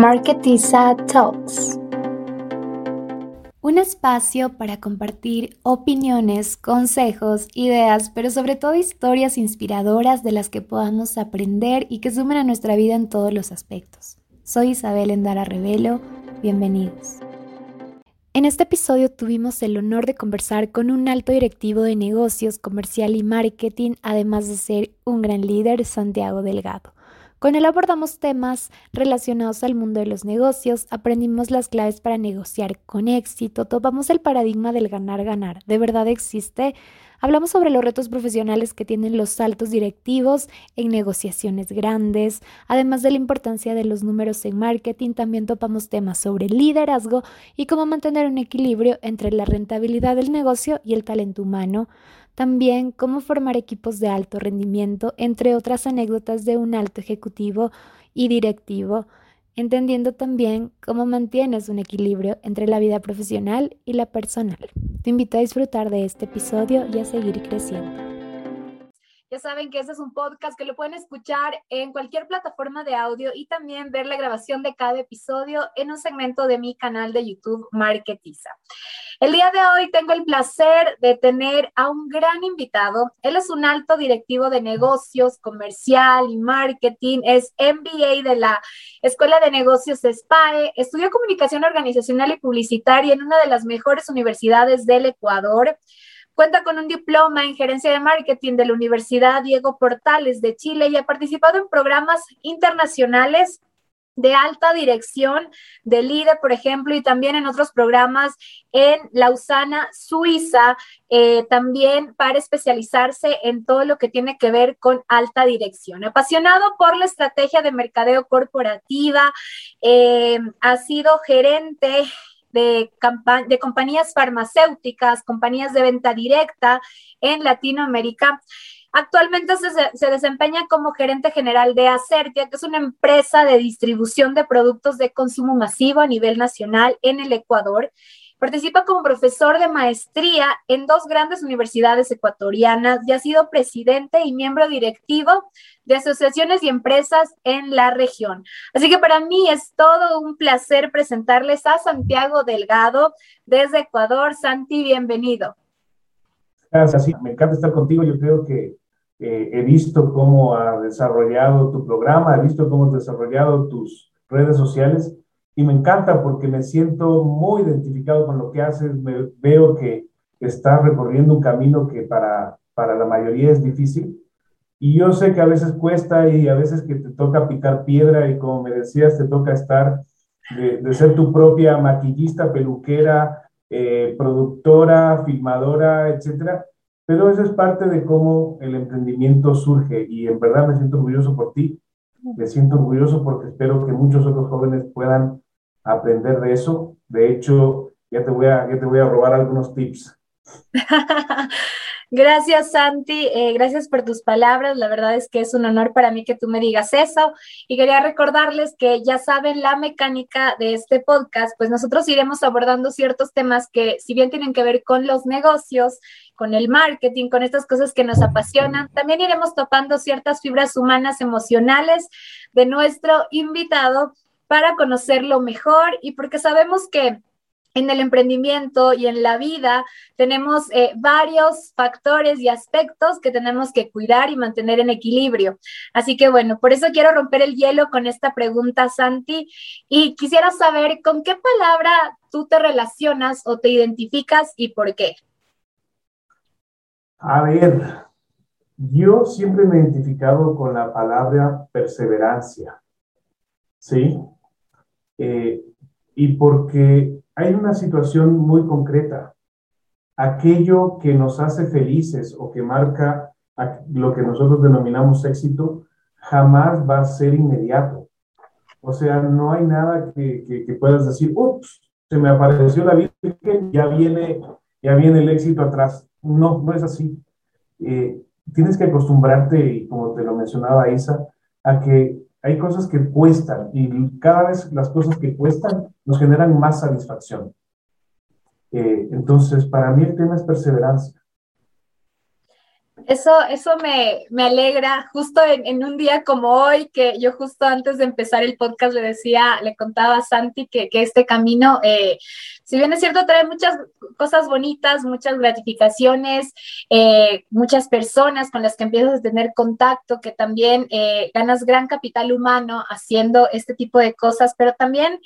Marketiza Talks. Un espacio para compartir opiniones, consejos, ideas, pero sobre todo historias inspiradoras de las que podamos aprender y que sumen a nuestra vida en todos los aspectos. Soy Isabel Endara Revelo, bienvenidos. En este episodio tuvimos el honor de conversar con un alto directivo de negocios, comercial y marketing, además de ser un gran líder, Santiago Delgado. Con él abordamos temas relacionados al mundo de los negocios, aprendimos las claves para negociar con éxito, topamos el paradigma del ganar-ganar. ¿De verdad existe? Hablamos sobre los retos profesionales que tienen los altos directivos en negociaciones grandes, además de la importancia de los números en marketing, también topamos temas sobre liderazgo y cómo mantener un equilibrio entre la rentabilidad del negocio y el talento humano. También cómo formar equipos de alto rendimiento, entre otras anécdotas de un alto ejecutivo y directivo, entendiendo también cómo mantienes un equilibrio entre la vida profesional y la personal. Te invito a disfrutar de este episodio y a seguir creciendo. Ya saben que este es un podcast que lo pueden escuchar en cualquier plataforma de audio y también ver la grabación de cada episodio en un segmento de mi canal de YouTube Marketiza. El día de hoy tengo el placer de tener a un gran invitado. Él es un alto directivo de negocios, comercial y marketing. Es MBA de la Escuela de Negocios SPAE. Estudió comunicación organizacional y publicitaria en una de las mejores universidades del Ecuador. Cuenta con un diploma en gerencia de marketing de la Universidad Diego Portales de Chile y ha participado en programas internacionales de alta dirección de líder, por ejemplo, y también en otros programas en Lausana, Suiza, eh, también para especializarse en todo lo que tiene que ver con alta dirección. Apasionado por la estrategia de mercadeo corporativa, eh, ha sido gerente de, compañías farmacéuticas, compañías de venta directa en Latinoamérica. Actualmente se, desempeña como gerente general de Acertia, que es una empresa de distribución de productos de consumo masivo a nivel nacional en el Ecuador. Participa como profesor de maestría en dos grandes universidades ecuatorianas y ha sido presidente y miembro directivo de asociaciones y empresas en la región. Así que para mí es todo un placer presentarles a Santiago Delgado desde Ecuador. Santi, bienvenido. Gracias, sí, me encanta estar contigo. Yo creo que eh, he visto cómo ha desarrollado tu programa, he visto cómo has desarrollado tus redes sociales y me encanta porque me siento muy identificado con lo que haces, me, veo que estás recorriendo un camino que para, para la mayoría es difícil. Y yo sé que a veces cuesta y a veces que te toca picar piedra y como me decías, te toca estar de, ser tu propia maquillista, peluquera, eh, productora, filmadora, etcétera. Pero eso es parte de cómo el emprendimiento surge y en verdad me siento orgulloso por ti, me siento orgulloso porque espero que muchos otros jóvenes puedan aprender de eso. De hecho, ya te voy a, ya te voy a robar algunos tips. Gracias, Santi. Eh, gracias por tus palabras. La verdad es que es un honor para mí que tú me digas eso. Y quería recordarles que ya saben la mecánica de este podcast, pues nosotros iremos abordando ciertos temas que, si bien tienen que ver con los negocios, con el marketing, con estas cosas que nos apasionan, también iremos topando ciertas fibras humanas emocionales de nuestro invitado para conocerlo mejor y porque sabemos que en el emprendimiento y en la vida tenemos eh, varios factores y aspectos que tenemos que cuidar y mantener en equilibrio. Así que bueno, por eso quiero romper el hielo con esta pregunta, Santi, y quisiera saber con qué palabra tú te relacionas o te identificas y por qué. A ver, yo siempre me he identificado con la palabra perseverancia, ¿sí? Eh, y porque hay una situación muy concreta. Aquello que nos hace felices o que marca lo que nosotros denominamos éxito, jamás va a ser inmediato. O sea, no hay nada que, puedas decir, ups, se me apareció la Virgen, ya viene, ya viene el éxito atrás. No, no es así. Eh, tienes que acostumbrarte, y como te lo mencionaba Isa, a que hay cosas que cuestan y cada vez las cosas que cuestan nos generan más satisfacción. Eh, entonces, para mí el tema es perseverancia. Eso, eso me, alegra justo en, un día como hoy, que yo justo antes de empezar el podcast le decía, le contaba a Santi que, este camino, eh, si bien es cierto, trae muchas cosas bonitas, muchas gratificaciones, eh, muchas personas con las que empiezas a tener contacto, que también eh, ganas gran capital humano haciendo este tipo de cosas, pero también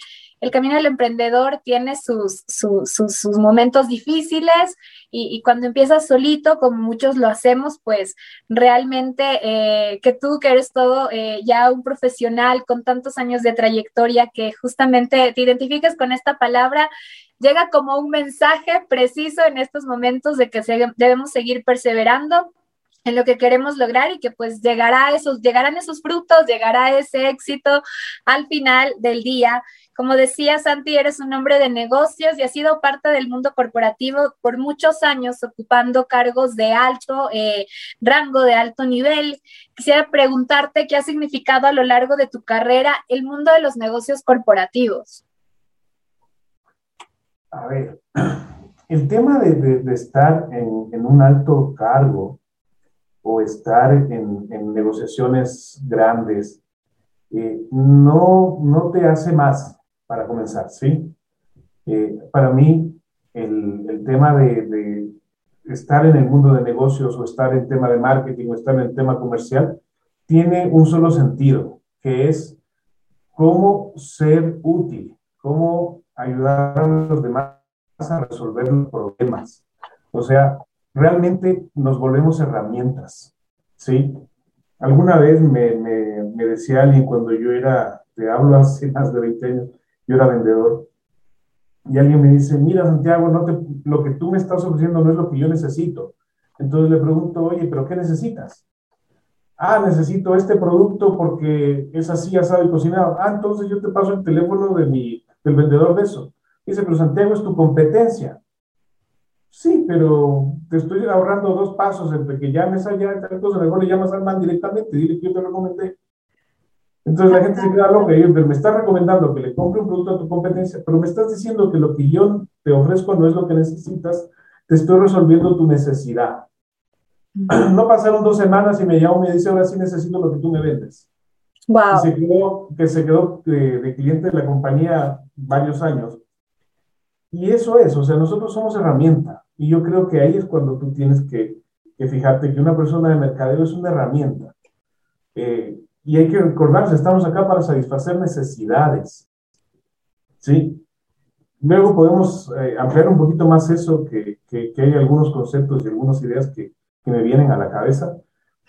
el camino del emprendedor tiene sus, sus, momentos difíciles y, cuando empiezas solito, como muchos lo hacemos, pues realmente eh, que tú que eres todo eh, ya un profesional con tantos años de trayectoria que justamente te identifiques con esta palabra, llega como un mensaje preciso en estos momentos de que debemos seguir perseverando en lo que queremos lograr y que pues llegará esos, llegarán esos frutos, llegará ese éxito al final del día. Como decía Santi, eres un hombre de negocios y has sido parte del mundo corporativo por muchos años, ocupando cargos de alto eh, rango, de alto nivel. Quisiera preguntarte qué ha significado a lo largo de tu carrera el mundo de los negocios corporativos. A ver, el tema de, estar en un alto cargo o estar en, negociaciones grandes, eh, no, no te hace más para comenzar, ¿sí? Eh, para mí, el, el tema de, de, estar en el mundo de negocios o estar en tema de marketing o estar en el tema comercial, tiene un solo sentido, que es cómo ser útil, cómo ayudar a los demás a resolver los problemas. O sea, realmente nos volvemos herramientas, ¿sí? Alguna vez me, me, decía alguien cuando yo era, te hablo hace más de 20 años, yo era vendedor, y alguien me dice, mira Santiago, no te, lo que tú me estás ofreciendo no es lo que yo necesito. Entonces le pregunto, oye, ¿pero qué necesitas? Ah, necesito este producto porque es así, asado y cocinado. Ah, entonces yo te paso el teléfono de mi, del vendedor de eso. Dice, pero Santiago es tu competencia. Sí, pero te estoy ahorrando dos pasos entre que llames allá y tal cosa, mejor le llamas al man directamente, dile que yo te recomendé. Entonces la gente se queda loca y dice, me estás recomendando que le compre un producto a tu competencia, pero me estás diciendo que lo que yo te ofrezco no es lo que necesitas, te estoy resolviendo tu necesidad. No pasaron dos semanas y me llamó y me dice, ahora sí necesito lo que tú me vendes. Wow. se quedó, que se quedó de, de cliente de la compañía varios años. Y eso es, o sea, nosotros somos herramienta. Y yo creo que ahí es cuando tú tienes que, fijarte que una persona de mercadeo es una herramienta. Eh, y hay que recordarse, estamos acá para satisfacer necesidades. ¿Sí? Luego podemos eh, ampliar un poquito más eso, que, hay algunos conceptos y algunas ideas que, me vienen a la cabeza,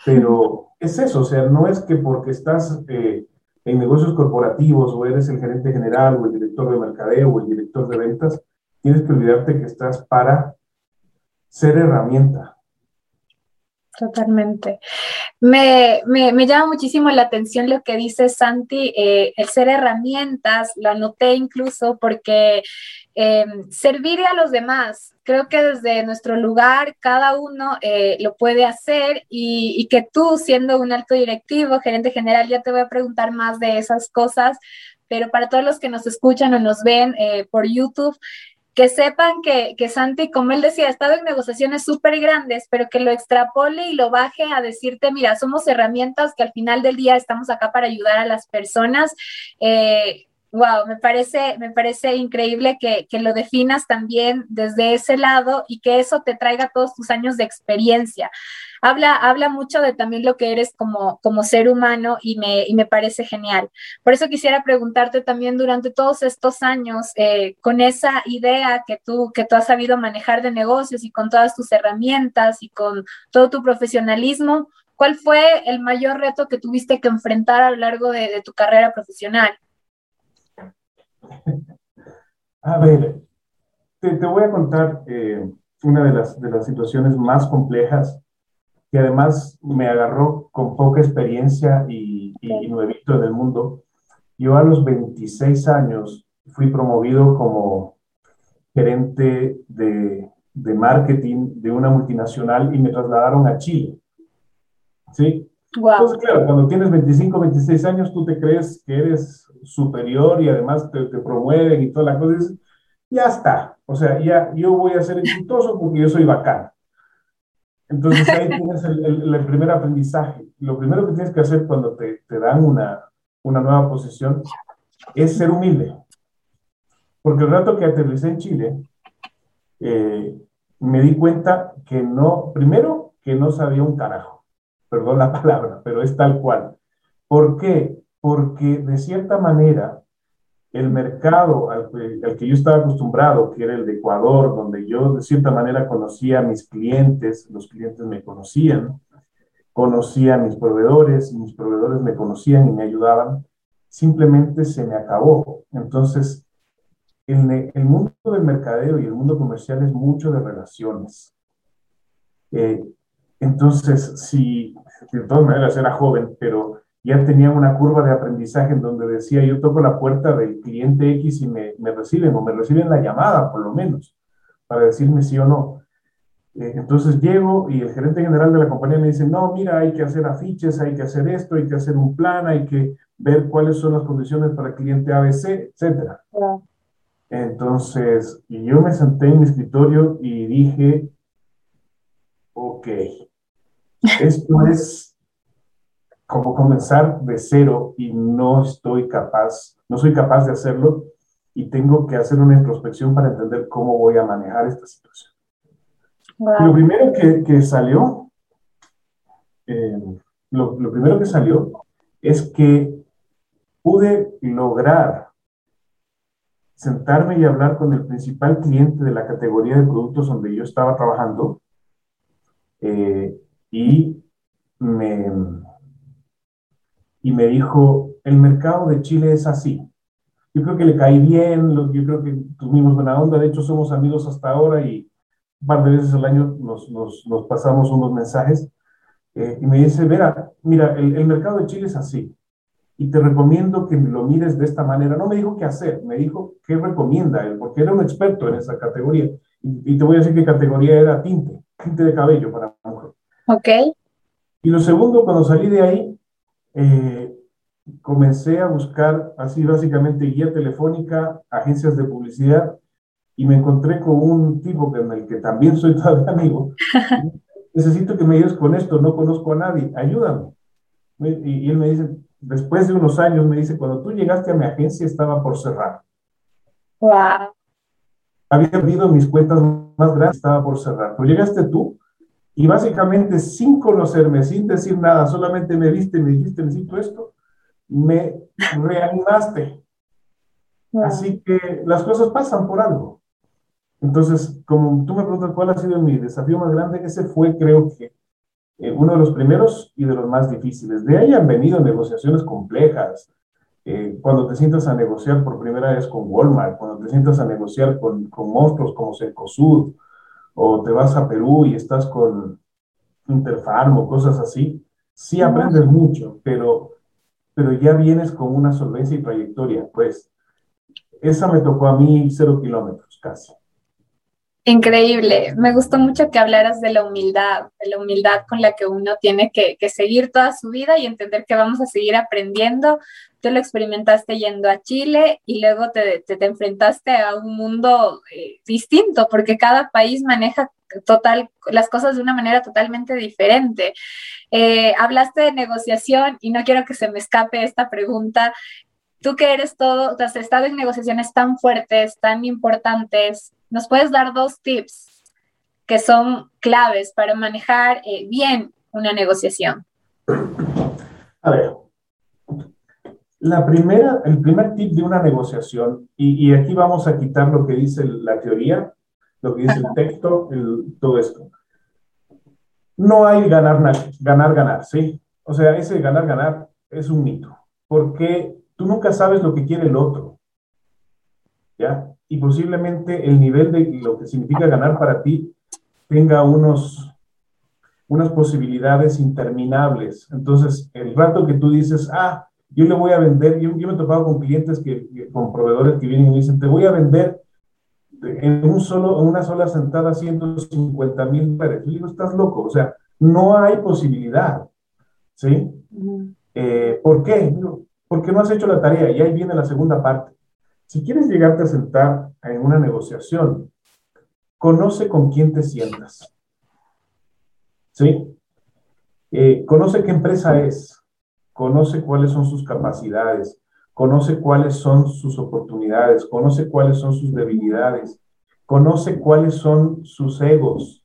pero es eso, o sea, no es que porque estás eh, en negocios corporativos o eres el gerente general o el director de mercadeo o el director de ventas, tienes que olvidarte que estás para ser herramienta. Totalmente. Me, llama muchísimo la atención lo que dice Santi, eh, el ser herramientas, lo anoté incluso porque em, servir a los demás, creo que desde nuestro lugar cada uno eh, lo puede hacer y, y, que tú siendo un alto directivo, gerente general, ya te voy a preguntar más de esas cosas, pero para todos los que nos escuchan o nos ven eh, por YouTube, que sepan que, que, Santi, como él decía, ha estado en negociaciones súper grandes, pero que lo extrapole y lo baje a decirte, mira, somos herramientas que al final del día estamos acá para ayudar a las personas. Eh, wow, me parece, me parece increíble que, que, lo definas también desde ese lado y que eso te traiga todos tus años de experiencia habla, habla mucho de también lo que eres como, como ser humano y me, y me parece genial. Por eso quisiera preguntarte también durante todos estos años, eh, con esa idea que tú, que tú has sabido manejar de negocios y con todas tus herramientas y con todo tu profesionalismo, ¿cuál fue el mayor reto que tuviste que enfrentar a lo largo de, tu carrera profesional? A ver, te, voy a contar eh, una de las, de las situaciones más complejas que además me agarró con poca experiencia y, y nuevito en el mundo. Yo a los 26 años fui promovido como gerente de, de marketing de una multinacional y me trasladaron a Chile. ¿Sí? Entonces, claro, cuando tienes 25, 26 años, tú te crees que eres superior y además te, promueven y toda la cosa. ya está. O sea, ya yo voy a ser exitoso porque yo soy bacán. Entonces ahí tienes el, primer aprendizaje. Lo primero que tienes que hacer cuando te, te dan una, una nueva posición es ser humilde. Porque el rato que aterricé en Chile, eh, me di cuenta que no, primero, que no sabía un carajo. Perdón la palabra, pero es tal cual. ¿Por qué? Porque de cierta manera el mercado al que, yo estaba acostumbrado, que era el de Ecuador, donde yo de cierta manera conocía a mis clientes, los clientes me conocían, conocía a mis proveedores, y mis proveedores me conocían y me ayudaban, simplemente se me acabó. Entonces, el, mundo del mercadeo y el mundo comercial es mucho de relaciones. Eh, entonces, si, de todas maneras era joven, pero ya tenía una curva de aprendizaje en donde decía, yo toco la puerta del cliente X y me, me reciben, o me reciben la llamada, por lo menos, para decirme sí o no. Eh, entonces llego y el gerente general de la compañía me dice, no, mira, hay que hacer afiches, hay que hacer esto, hay que hacer un plan, hay que ver cuáles son las condiciones para el cliente ABC, etc. Entonces, y yo me senté en mi escritorio y dije, ok, esto es como comenzar de cero y no estoy capaz, no soy capaz de hacerlo y tengo que hacer una introspección para entender cómo voy a manejar esta situación. Lo primero que, que salió, eh, lo, lo primero que salió es que pude lograr sentarme y hablar con el principal cliente de la categoría de productos donde yo estaba trabajando eh, y me, y me dijo, el mercado de Chile es así. Yo creo que le caí bien, yo creo que tuvimos buena onda, de hecho somos amigos hasta ahora y un par de veces al año nos, nos, pasamos unos mensajes. Eh, y me dice, Vera, mira, el, el, mercado de Chile es así. Y te recomiendo que lo mires de esta manera. No me dijo qué hacer, me dijo qué recomienda él, porque era un experto en esa categoría. Y, y te voy a decir qué categoría era tinte, tinte de cabello para mujer. Ok. Y lo segundo, cuando salí de ahí, eh, comencé a buscar así básicamente guía telefónica, agencias de publicidad, y me encontré con un tipo con el que también soy todavía amigo. Necesito que me ayudes con esto, no conozco a nadie, ayúdame. Y, él me dice, después de unos años, me dice, cuando tú llegaste a mi agencia estaba por cerrar. Wow. Había perdido mis cuentas más grandes, estaba por cerrar. Pero llegaste tú y básicamente sin conocerme, sin decir nada, solamente me viste, me dijiste, necesito esto, me reanimaste. Así que las cosas pasan por algo. Entonces, como tú me preguntas cuál ha sido mi desafío más grande, ese fue, creo que, eh, uno de los primeros y de los más difíciles. De ahí han venido negociaciones complejas. Eh, cuando te sientas a negociar por primera vez con Walmart, cuando te sientas a negociar con, con monstruos como Cencosud, o te vas a Perú y estás con Interfarm o cosas así, sí aprendes mucho, pero, pero ya vienes con una solvencia y trayectoria, pues esa me tocó a mí cero kilómetros casi. Increíble. Me gustó mucho que hablaras de la humildad, de la humildad con la que uno tiene que, seguir toda su vida y entender que vamos a seguir aprendiendo. Tú lo experimentaste yendo a Chile y luego te, te, enfrentaste a un mundo eh, distinto porque cada país maneja total, las cosas de una manera totalmente diferente. Eh, hablaste de negociación y no quiero que se me escape esta pregunta. Tú que eres todo, has estado en negociaciones tan fuertes, tan importantes, ¿Nos puedes dar dos tips que son claves para manejar eh, bien una negociación? A ver, la primera, el primer tip de una negociación, y, aquí vamos a quitar lo que dice la teoría, lo que dice el texto, todo esto. No hay ganar, ganar, ganar, ¿sí? O sea, ese ganar, ganar es un mito, porque tú nunca sabes lo que quiere el otro. ¿Ya? Y posiblemente el nivel de lo que significa ganar para ti tenga unos, unas posibilidades interminables. Entonces, el rato que tú dices, ah, yo le voy a vender, yo, yo me he topado con clientes, que, con proveedores que vienen y me dicen, te voy a vender en, un solo, en una sola sentada 150 mil dólares. Yo digo, estás loco, o sea, no hay posibilidad. ¿Sí? Eh, ¿Por qué? Porque no has hecho la tarea y ahí viene la segunda parte. Si quieres llegarte a sentar en una negociación, conoce con quién te sientas. ¿sí? Eh, conoce qué empresa es, conoce cuáles son sus capacidades, conoce cuáles son sus oportunidades, conoce cuáles son sus debilidades, conoce cuáles son sus egos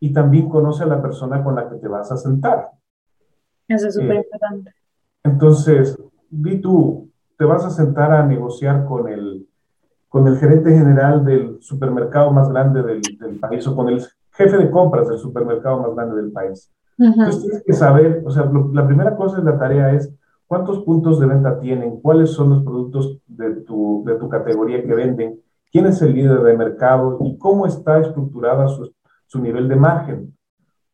y también conoce a la persona con la que te vas a sentar. Eso es súper eh, importante. entonces, di tú, te vas a sentar a negociar con el, con el gerente general del supermercado más grande del, del país o con el jefe de compras del supermercado más grande del país. Entonces tienes que saber, o sea, la primera cosa de la tarea es cuántos puntos de venta tienen, cuáles son los productos de tu, de tu categoría que venden, quién es el líder de mercado y cómo está estructurada su, su nivel de margen.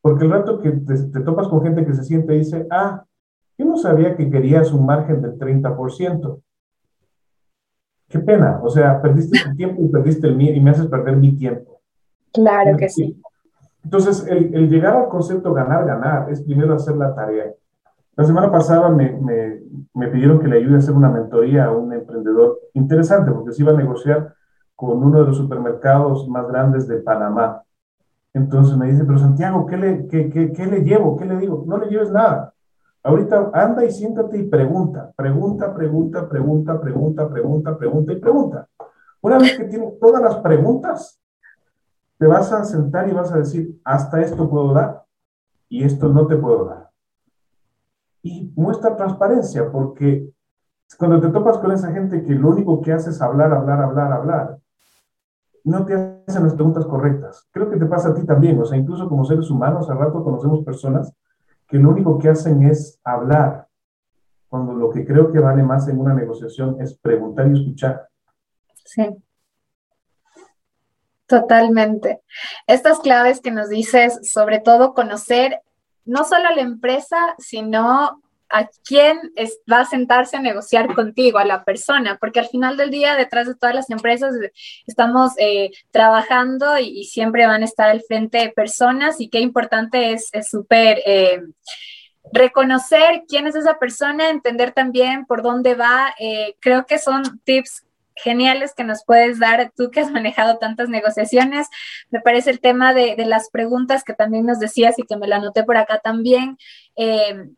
Porque el rato que te, te, topas con gente que se siente y dice, ah, yo no sabía que querías un margen del 30%. Qué pena, o sea, perdiste tu tiempo y perdiste el mío y me haces perder mi tiempo. Claro que sí. Entonces, el, llegar al concepto ganar, ganar, es primero hacer la tarea. La semana pasada me, me, me, pidieron que le ayude a hacer una mentoría a un emprendedor interesante, porque se iba a negociar con uno de los supermercados más grandes de Panamá. Entonces me dice, pero Santiago, ¿qué le, qué, qué, qué le llevo? ¿Qué le digo? No le lleves nada. Ahorita anda y siéntate y pregunta, pregunta, pregunta, pregunta, pregunta, pregunta, pregunta y pregunta. Una vez que tienes todas las preguntas, te vas a sentar y vas a decir, hasta esto puedo dar y esto no te puedo dar. Y muestra transparencia, porque cuando te topas con esa gente que lo único que hace es hablar, hablar, hablar, hablar, no te hacen las preguntas correctas. Creo que te pasa a ti también, o sea, incluso como seres humanos, a rato conocemos personas que lo único que hacen es hablar, cuando lo que creo que vale más en una negociación es preguntar y escuchar. Sí. Totalmente. Estas claves que nos dices, sobre todo conocer no solo a la empresa, sino a quién va a sentarse a negociar contigo, a la persona, porque al final del día, detrás de todas las empresas, estamos eh, trabajando y, siempre van a estar al frente personas y qué importante es súper... Eh, reconocer quién es esa persona, entender también por dónde va. Eh, creo que son tips geniales que nos puedes dar tú que has manejado tantas negociaciones. Me parece el tema de, las preguntas que también nos decías y que me la anoté por acá también. Eh,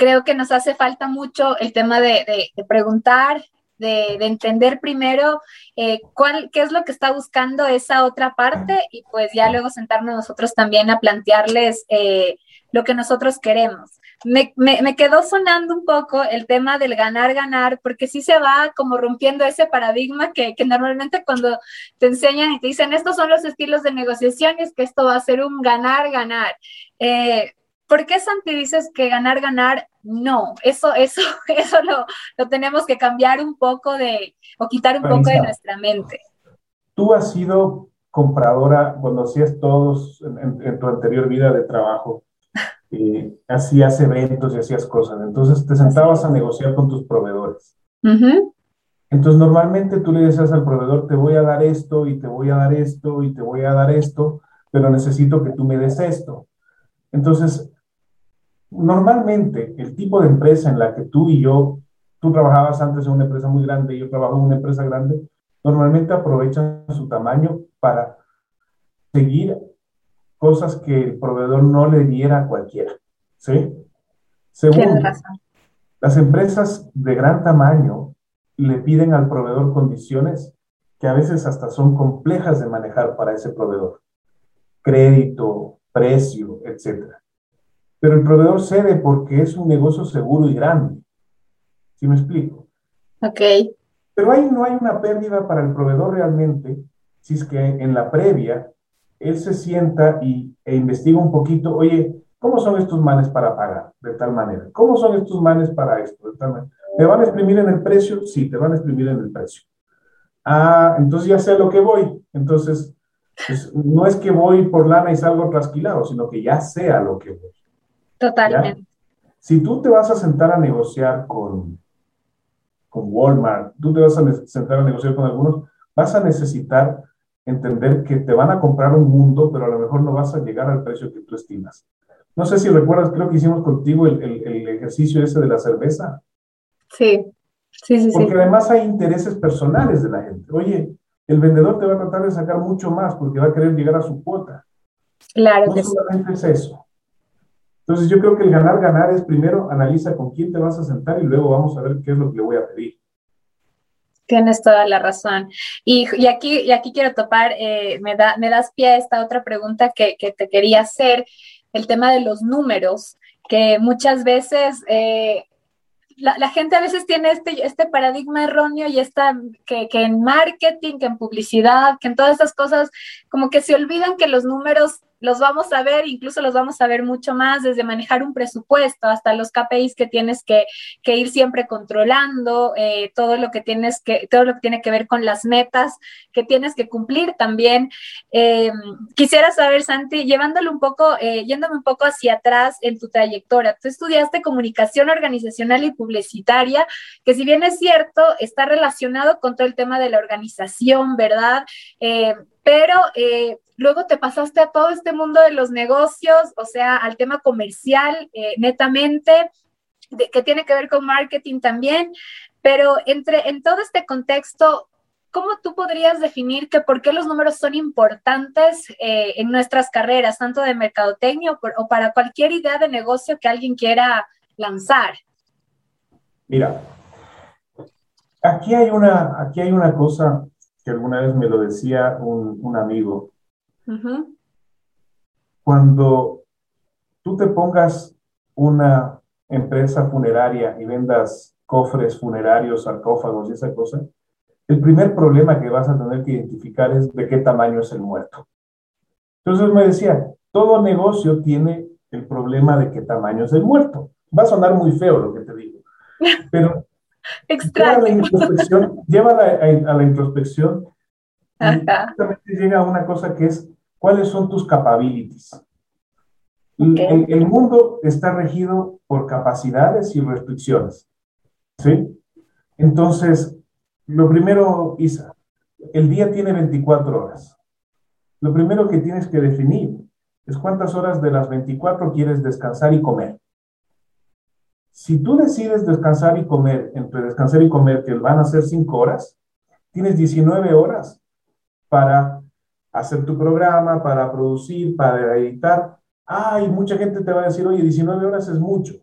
creo que nos hace falta mucho el tema de, preguntar, de, entender primero eh, cuál, qué es lo que está buscando esa otra parte y pues ya luego sentarnos nosotros también a plantearles eh, lo que nosotros queremos me, me, quedó sonando un poco el tema del ganar, ganar, porque sí se va como rompiendo ese paradigma que, que, normalmente cuando te enseñan y te dicen estos son los estilos de negociaciones, que esto va a ser un ganar, ganar. Eh, ¿Por qué Santi dices que ganar, ganar? No, eso, eso, eso lo, lo tenemos que cambiar un poco de, o quitar un poco de nuestra mente. Tú has sido compradora cuando hacías todos en, en tu anterior vida de trabajo eh, hacías eventos y hacías cosas. Entonces te sentabas a negociar con tus proveedores. Entonces normalmente tú le decías al proveedor, te voy a dar esto y te voy a dar esto y te voy a dar esto, pero necesito que tú me des esto. Entonces, normalmente el tipo de empresa en la que tú y yo, tú trabajabas antes en una empresa muy grande y yo trabajo en una empresa grande, normalmente aprovechan su tamaño para seguir cosas que el proveedor no le diera a cualquiera. ¿Sí? Segundo, las empresas de gran tamaño le piden al proveedor condiciones que a veces hasta son complejas de manejar para ese proveedor. Crédito, precio, etc. Pero el proveedor cede porque es un negocio seguro y grande. ¿Sí me explico? Ok. Pero ahí no hay una pérdida para el proveedor realmente si es que en la previa él se sienta y, e investiga un poquito, oye, ¿cómo son estos manes para pagar de tal manera? ¿Cómo son estos manes para esto de tal manera? ¿Te van a exprimir en el precio? Sí, te van a exprimir en el precio. Ah, entonces ya sé a lo que voy. Entonces, pues, no es que voy por lana y salgo trasquilado, sino que ya sé a lo que voy. Totalmente. Si tú te vas a sentar a negociar con, con Walmart, tú te vas a sentar a negociar con algunos, vas a necesitar entender que te van a comprar un mundo, pero a lo mejor no vas a llegar al precio que tú estimas. No sé si recuerdas, creo que hicimos contigo el, el, ejercicio ese de la cerveza. Sí, sí, sí. Porque además hay intereses personales de la gente. Oye, el vendedor te va a tratar de sacar mucho más porque va a querer llegar a su cuota. Claro no solamente es eso. Entonces yo creo que el ganar, ganar es primero analiza con quién te vas a sentar y luego vamos a ver qué es lo que le voy a pedir. Tienes toda la razón. Y, aquí, y aquí quiero topar, eh, me, da, me das pie a esta otra pregunta que, que, te quería hacer, el tema de los números, que muchas veces eh, la, gente a veces tiene este, este paradigma erróneo y está que, que, en marketing, que en publicidad, que en todas esas cosas, como que se olvidan que los números los vamos a ver, incluso los vamos a ver mucho más, desde manejar un presupuesto hasta los KPIs que tienes que, ir siempre controlando, eh, todo lo que tienes que, todo lo que tiene que ver con las metas que tienes que cumplir también. Eh, quisiera saber, Santi, llevándolo un poco, eh, yéndome un poco hacia atrás en tu trayectoria, tú estudiaste comunicación organizacional y publicitaria, que si bien es cierto, está relacionado con todo el tema de la organización, ¿verdad? pero Luego te pasaste a todo este mundo de los negocios, o sea, al tema comercial eh, netamente, que tiene que ver con marketing también, pero entre, en todo este contexto, ¿cómo tú podrías definir que por qué los números son importantes eh, en nuestras carreras, tanto de mercadotecnia o, para cualquier idea de negocio que alguien quiera lanzar? Mira, aquí hay una, aquí hay una cosa que alguna vez me lo decía un, un amigo, cuando tú te pongas una empresa funeraria y vendas cofres funerarios, sarcófagos y esa cosa, el primer problema que vas a tener que identificar es de qué tamaño es el muerto. Entonces me decía, todo negocio tiene el problema de qué tamaño es el muerto. Va a sonar muy feo lo que te digo, pero llévala a, a, la introspección y llega a una cosa que es ¿Cuáles son tus capabilities? El, mundo está regido por capacidades y restricciones. ¿Sí? Entonces, lo primero, Isa, el día tiene 24 horas. Lo primero que tienes que definir es cuántas horas de las 24 quieres descansar y comer. Si tú decides descansar y comer, entre descansar y comer, que van a ser 5 horas, tienes 19 horas para hacer tu programa, para producir, para editar. Ay, mucha gente te va a decir, oye, 19 horas es mucho.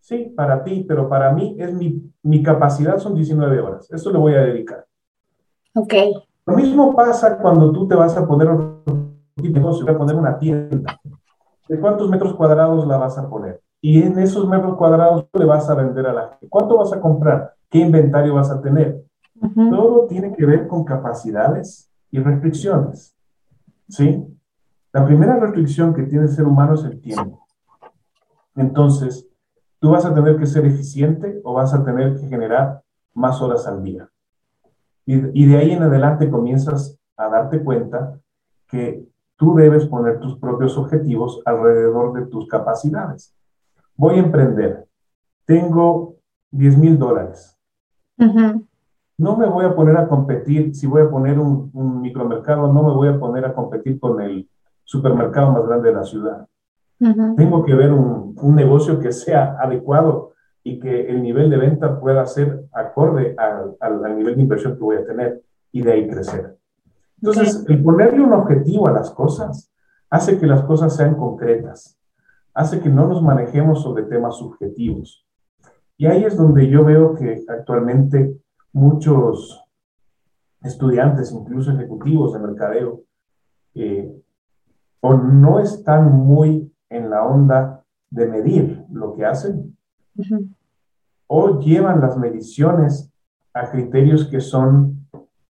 Sí, para ti, pero para mí es mi, mi capacidad son 19 horas. Eso le voy a dedicar. Ok. Lo mismo pasa cuando tú te vas a poner un negocio, a poner una tienda. ¿De cuántos metros cuadrados la vas a poner? Y en esos metros cuadrados le vas a vender a la gente. ¿Cuánto vas a comprar? ¿Qué inventario vas a tener? Todo tiene que ver con capacidades, y restricciones. ¿Sí? La primera restricción que tiene el ser humano es el tiempo. Entonces, tú vas a tener que ser eficiente o vas a tener que generar más horas al día. Y, de ahí en adelante comienzas a darte cuenta que tú debes poner tus propios objetivos alrededor de tus capacidades. Voy a emprender. Tengo 10 mil dólares no me voy a poner a competir, si voy a poner un, micromercado, no me voy a poner a competir con el supermercado más grande de la ciudad. Tengo que ver un, negocio que sea adecuado y que el nivel de venta pueda ser acorde al, nivel de inversión que voy a tener y de ahí crecer. Entonces, el ponerle un objetivo a las cosas hace que las cosas sean concretas, hace que no nos manejemos sobre temas subjetivos. Y ahí es donde yo veo que actualmente muchos estudiantes, incluso ejecutivos de mercadeo, eh, o no están muy en la onda de medir lo que hacen, o llevan las mediciones a criterios que son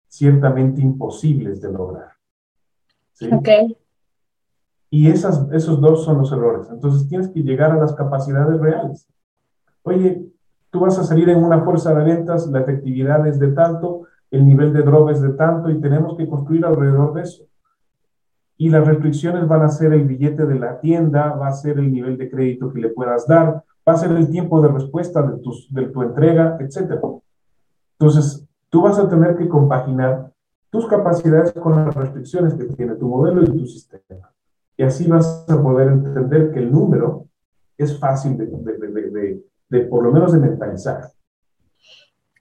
ciertamente imposibles de lograr. ¿sí? Y esas, esos dos son los errores. Entonces tienes que llegar a las capacidades reales. Oye, Tú vas a salir en una fuerza de ventas, la efectividad es de tanto, el nivel de drop es de tanto y tenemos que construir alrededor de eso. Y las restricciones van a ser el billete de la tienda, va a ser el nivel de crédito que le puedas dar, va a ser el tiempo de respuesta de, tu entrega, etc. Entonces, tú vas a tener que compaginar tus capacidades con las restricciones que tiene tu modelo y tu sistema. Y así vas a poder entender que el número es fácil de por lo menos de mentalizar.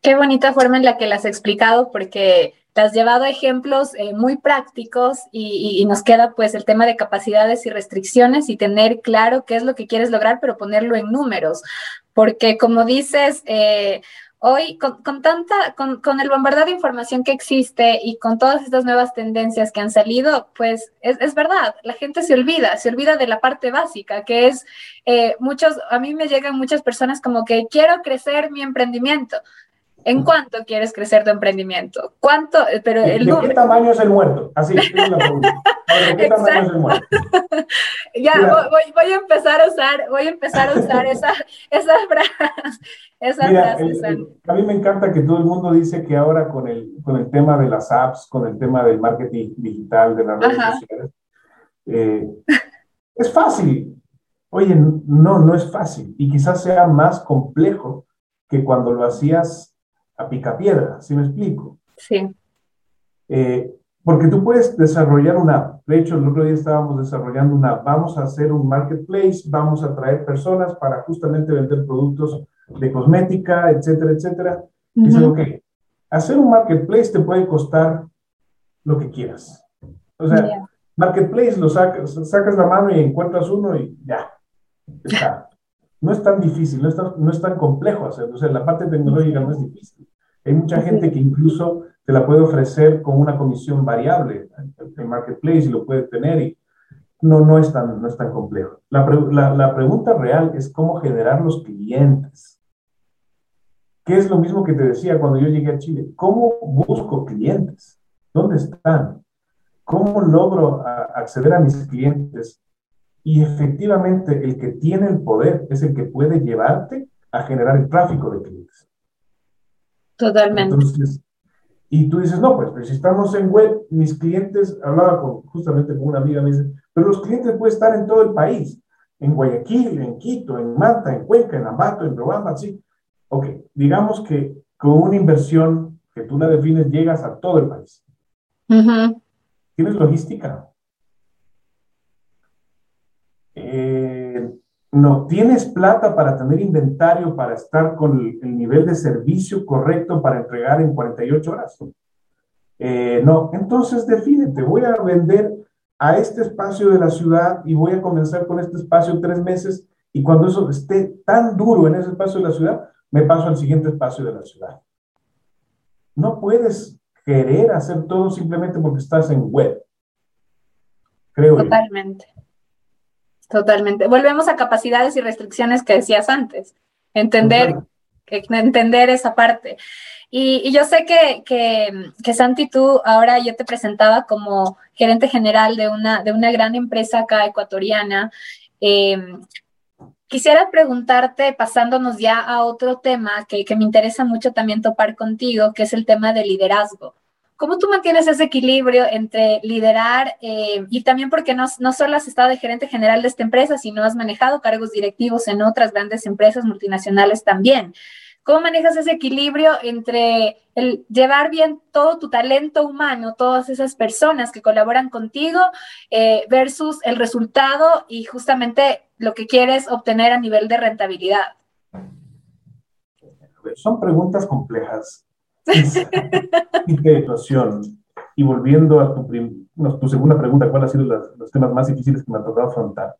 Qué bonita forma en la que las has explicado, porque te has llevado ejemplos eh, muy prácticos y, nos queda pues el tema de capacidades y restricciones y tener claro qué es lo que quieres lograr, pero ponerlo en números, porque como dices, eh, hoy con, tanta, con, el bombardeo de información que existe y con todas estas nuevas tendencias que han salido, pues es, verdad, la gente se olvida, se olvida de la parte básica, que es eh, muchos, a mí me llegan muchas personas como que quiero crecer mi emprendimiento. ¿En cuánto quieres crecer tu emprendimiento? ¿Cuánto? Pero el ¿De qué tamaño es el muerto? Así es la pregunta. ¿De qué tamaño es el muerto? ya, voy, a empezar a usar, voy a empezar a usar esa, esa frase. a mí me encanta que todo el mundo dice que ahora con el, con el tema de las apps, con el tema del marketing digital, de las redes sociales, eh, es fácil. Oye, no, no es fácil. Y quizás sea más complejo que cuando lo hacías a picapiedra, ¿sí me explico? Sí. Eh, porque tú puedes desarrollar una app. De hecho, el otro día estábamos desarrollando una app. Vamos a hacer un marketplace, vamos a traer personas para justamente vender productos de cosmética, etcétera, etcétera. Uh Dicen, ok, hacer un marketplace te puede costar lo que quieras. O sea, marketplace lo sacas, sacas la mano y encuentras uno y ya, está. No es tan difícil, no es tan, no es tan complejo hacerlo. O sea, la parte tecnológica no es difícil. Hay mucha gente que incluso te la puede ofrecer con una comisión variable. El marketplace y lo puede tener y no, no, es, tan, no es tan complejo. La, la, pregunta real es cómo generar los clientes. ¿Qué es lo mismo que te decía cuando yo llegué a Chile? ¿Cómo busco clientes? ¿Dónde están? ¿Cómo logro acceder a mis clientes? Y efectivamente, el que tiene el poder es el que puede llevarte a generar el tráfico de clientes. Totalmente. y tú dices, no, pues, si estamos en web, mis clientes, hablaba con, justamente con una amiga, me dice, pero los clientes pueden estar en todo el país, en Guayaquil, en Quito, en Manta, en Cuenca, en Ambato, en Robamba, sí. Ok, digamos que con una inversión que tú la defines, llegas a todo el país. ¿Tienes logística? Eh, no tienes plata para tener inventario, para estar con el, nivel de servicio correcto para entregar en 48 horas. Eh, no, entonces defínete, voy a vender a este espacio de la ciudad y voy a comenzar con este espacio tres meses y cuando eso esté tan duro en ese espacio de la ciudad, me paso al siguiente espacio de la ciudad. No puedes querer hacer todo simplemente porque estás en web. Creo Totalmente. Totalmente. Volvemos a capacidades y restricciones que decías antes. Entender, entender esa parte. Y, yo sé que, que, Santi, tú ahora yo te presentaba como gerente general de una, de una gran empresa acá ecuatoriana. Em, quisiera preguntarte, pasándonos ya a otro tema que, que me interesa mucho también topar contigo, que es el tema del liderazgo. ¿Cómo tú mantienes ese equilibrio entre liderar eh, y también porque no, no solo has estado de gerente general de esta empresa, sino has manejado cargos directivos en otras grandes empresas multinacionales también? ¿Cómo manejas ese equilibrio entre llevar bien todo tu talento humano, todas esas personas que colaboran contigo, eh, versus el resultado y justamente lo que quieres obtener a nivel de rentabilidad? Son preguntas complejas y volviendo a tu, tu, segunda pregunta, ¿cuáles han sido los, temas más difíciles que me ha tocado afrontar?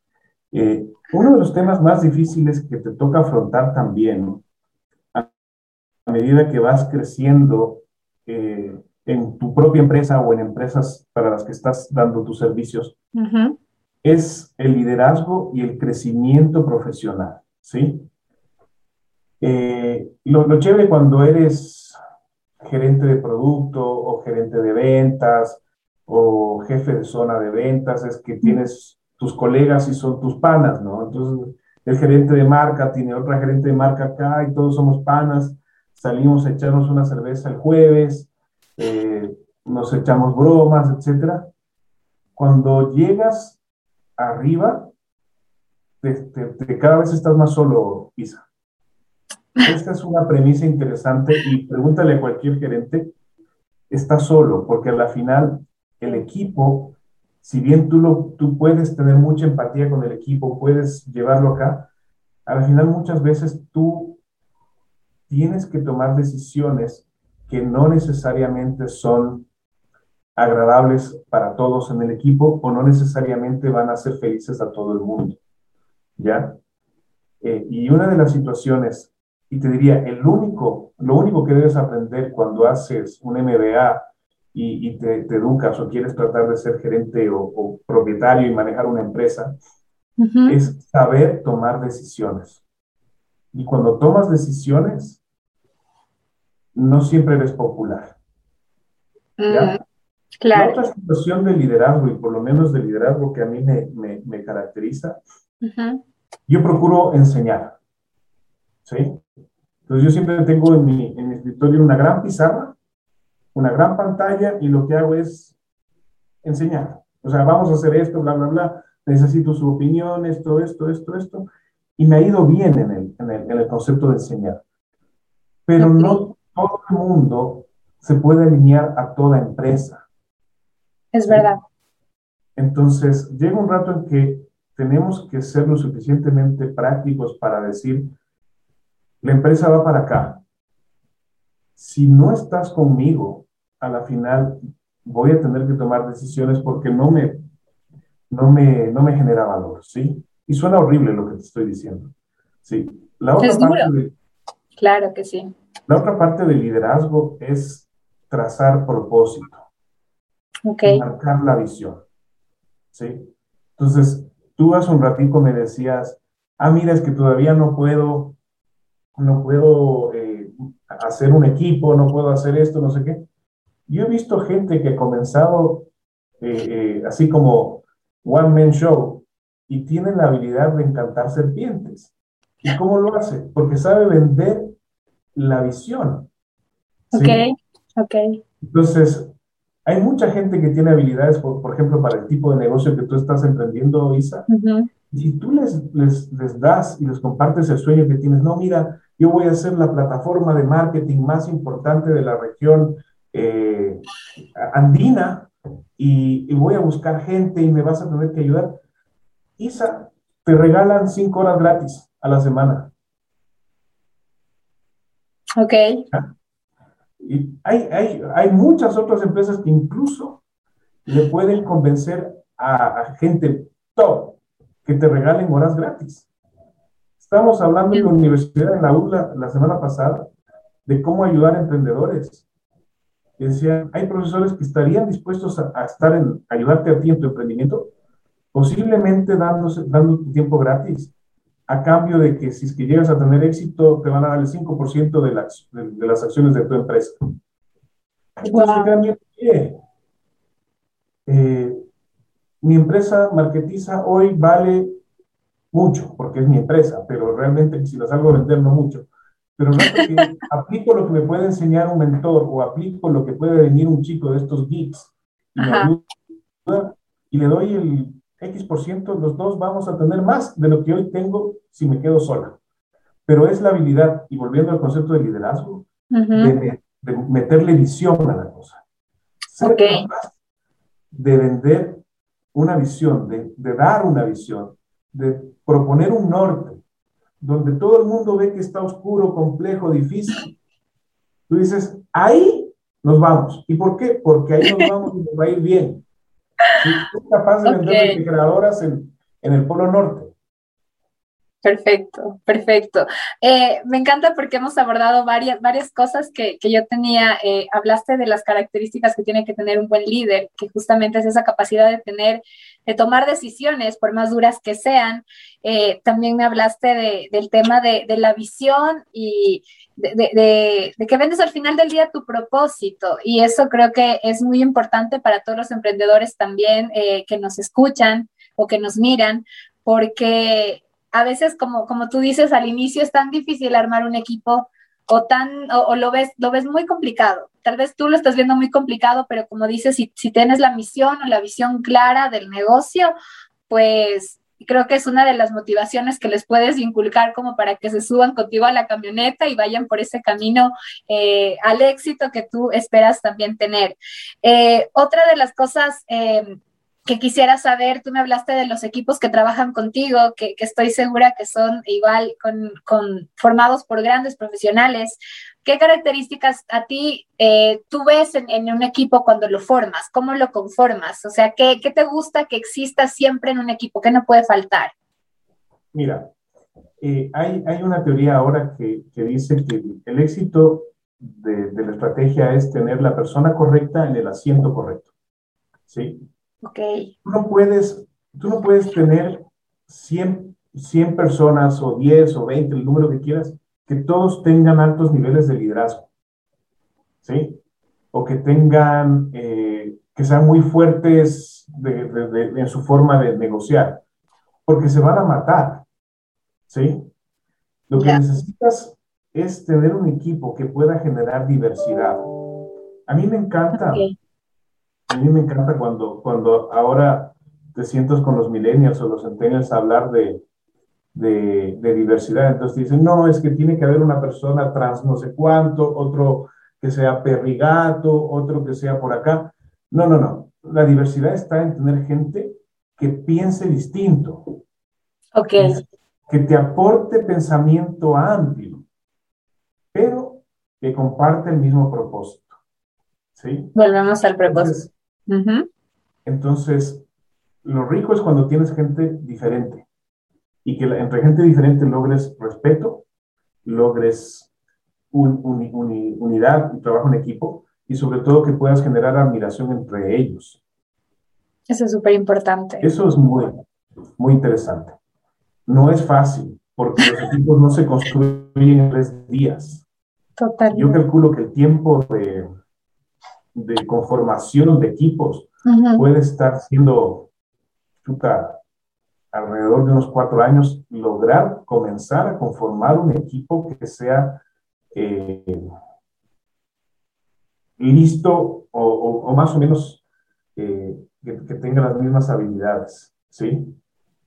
Eh, uno de los temas más difíciles que te toca afrontar también, a, medida que vas creciendo eh, en tu propia empresa o en empresas para las que estás dando tus servicios, es el liderazgo y el crecimiento profesional, ¿sí? Eh, lo, lo chévere cuando eres gerente de producto o gerente de ventas o jefe de zona de ventas, es que tienes tus colegas y son tus panas, ¿no? Entonces, el gerente de marca tiene otra gerente de marca acá y todos somos panas, salimos a echarnos una cerveza el jueves, eh, nos echamos bromas, etc. Cuando llegas arriba, cada vez estás más solo, Isa. Esta es una premisa interesante y pregúntale a cualquier gerente, está solo, porque a la final el equipo, si bien tú, lo, tú puedes tener mucha empatía con el equipo, puedes llevarlo acá, a la final muchas veces tú tienes que tomar decisiones que no necesariamente son agradables para todos en el equipo o no necesariamente van a ser felices a todo el mundo. ¿Ya? Eh, y una de las situaciones, y te diría, el único, lo único que debes aprender cuando haces un MBA y, te, educas o quieres tratar de ser gerente o, propietario y manejar una empresa, es saber tomar decisiones. Y cuando tomas decisiones, no siempre eres popular. ¿ya? Mm, la otra situación de liderazgo, y por lo menos de liderazgo que a mí me, me, me caracteriza, yo procuro enseñar. ¿sí? Entonces yo siempre tengo en mi, en mi escritorio una gran pizarra, una gran pantalla, y lo que hago es enseñar. O sea, vamos a hacer esto, bla, bla, bla, necesito su opinión, esto, esto, esto, esto, y me ha ido bien en el, en el, en el concepto de enseñar. Pero no todo el mundo se puede alinear a toda empresa. Es verdad. Entonces, llega un rato en que tenemos que ser lo suficientemente prácticos para decir, la empresa va para acá. Si no estás conmigo, a la final voy a tener que tomar decisiones porque no me, no me, no me genera valor, ¿sí? Y suena horrible lo que te estoy diciendo. Sí. La otra parte claro que sí. La otra parte del liderazgo es trazar propósito. Marcar la visión. ¿Sí? Entonces, tú hace un ratito me decías, ah, mira, es que todavía no puedo, no puedo eh, hacer un equipo, no puedo hacer esto, no sé qué. Yo he visto gente que ha comenzado eh, eh, así como One Man Show y tiene la habilidad de encantar serpientes. ¿Y cómo lo hace? Porque sabe vender la visión. Ok, ok. Entonces, hay mucha gente que tiene habilidades, por, por, ejemplo, para el tipo de negocio que tú estás emprendiendo, Isa. Y si tú les, les, les, das y les compartes el sueño que tienes, no, mira, yo voy a ser la plataforma de marketing más importante de la región eh, andina y, y, voy a buscar gente y me vas a tener que ayudar. Isa, te regalan cinco horas gratis a la semana. Ok. ¿Ah? Y hay, hay, hay muchas otras empresas que incluso le pueden convencer a, gente top que te regalen horas gratis. Estamos hablando en la universidad, en la ULA, la semana pasada, de cómo ayudar a emprendedores. Y decían, hay profesores que estarían dispuestos a, estar en, ayudarte a ti en tu emprendimiento, posiblemente dándose, dando tu tiempo gratis a cambio de que si es que llegas a tener éxito, te van a dar el 5% de las, de, las acciones de tu empresa. Entonces, eh, mi empresa marketiza hoy vale mucho, porque es mi empresa, pero realmente si la salgo a vender no mucho. Pero no que aplico lo que me puede enseñar un mentor o aplico lo que puede venir un chico de estos geeks y, me ayuda, y le doy el X por ciento, los dos vamos a tener más de lo que hoy tengo si me quedo sola. Pero es la habilidad, y volviendo al concepto de liderazgo, de, meterle visión a la cosa. Ser capaz de vender una visión, de, de dar una visión, de proponer un norte, donde todo el mundo ve que está oscuro, complejo, difícil. Tú dices, ahí nos vamos. ¿Y por qué? Porque ahí nos vamos y nos va a ir bien. Si capaz de vender refrigeradoras en, en el Polo Norte. Perfecto, perfecto. Eh, me encanta porque hemos abordado varias, varias cosas que, que yo tenía. Eh, hablaste de las características que tiene que tener un buen líder, que justamente es esa capacidad de tener, de tomar decisiones, por más duras que sean. Eh, también me hablaste de, del tema de, de, la visión y de, de, que vendes al final del día tu propósito. Y eso creo que es muy importante para todos los emprendedores también que nos escuchan o que nos miran, porque a veces, como, como tú dices al inicio, es tan difícil armar un equipo o tan, o, lo ves, lo ves muy complicado. Tal vez tú lo estás viendo muy complicado, pero como dices, si, tienes la misión o la visión clara del negocio, pues creo que es una de las motivaciones que les puedes inculcar como para que se suban contigo a la camioneta y vayan por ese camino eh, al éxito que tú esperas también tener. Eh, otra de las cosas eh, que quisiera saber, tú me hablaste de los equipos que trabajan contigo, que, estoy segura que son igual con, formados por grandes profesionales, ¿qué características a ti eh, tú ves en, un equipo cuando lo formas? ¿Cómo lo conformas? O sea, ¿qué, te gusta que exista siempre en un equipo? ¿Qué no puede faltar? Mira, eh, hay, hay, una teoría ahora que, que dice que el éxito de, de, la estrategia es tener la persona correcta en el asiento correcto. ¿Sí? Tú no puedes, tú no puedes tener 100, 100 personas o 10 o 20, el número que quieras, que todos tengan altos niveles de liderazgo, ¿sí? O que tengan, eh, que sean muy fuertes en su forma de negociar, porque se van a matar, ¿sí? Lo que necesitas es tener un equipo que pueda generar diversidad. A mí me encanta, a mí me encanta cuando, cuando ahora te sientas con los millennials o los centennials a hablar de, de, diversidad. Entonces dicen, no, es que tiene que haber una persona trans no sé cuánto, otro que sea perrigato, otro que sea por acá. No, no, no. La diversidad está en tener gente que piense distinto. Ok. Que te aporte pensamiento amplio, pero que comparte el mismo propósito. ¿Sí? Volvemos al propósito. Entonces, lo rico es cuando tienes gente diferente y que entre gente diferente logres respeto, logres unidad y trabajo en equipo y sobre todo que puedas generar admiración entre ellos. Eso es súper importante. Eso es muy, muy interesante. No es fácil porque los equipos no se construyen en tres días. Total. Yo calculo que el tiempo de, de conformación de equipos puede estar siendo chuta, alrededor de unos cuatro años, lograr comenzar a conformar un equipo que sea eh, listo o, más o menos eh, que, tenga las mismas habilidades, ¿sí?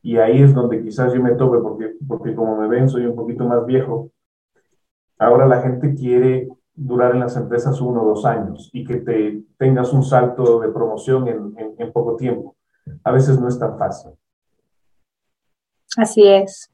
Y ahí es donde quizás yo me toque, porque, porque como me ven, soy un poquito más viejo. Ahora la gente quiere durar en las empresas uno o dos años y que te tengas un salto de promoción en, poco tiempo. A veces no es tan fácil. Así es.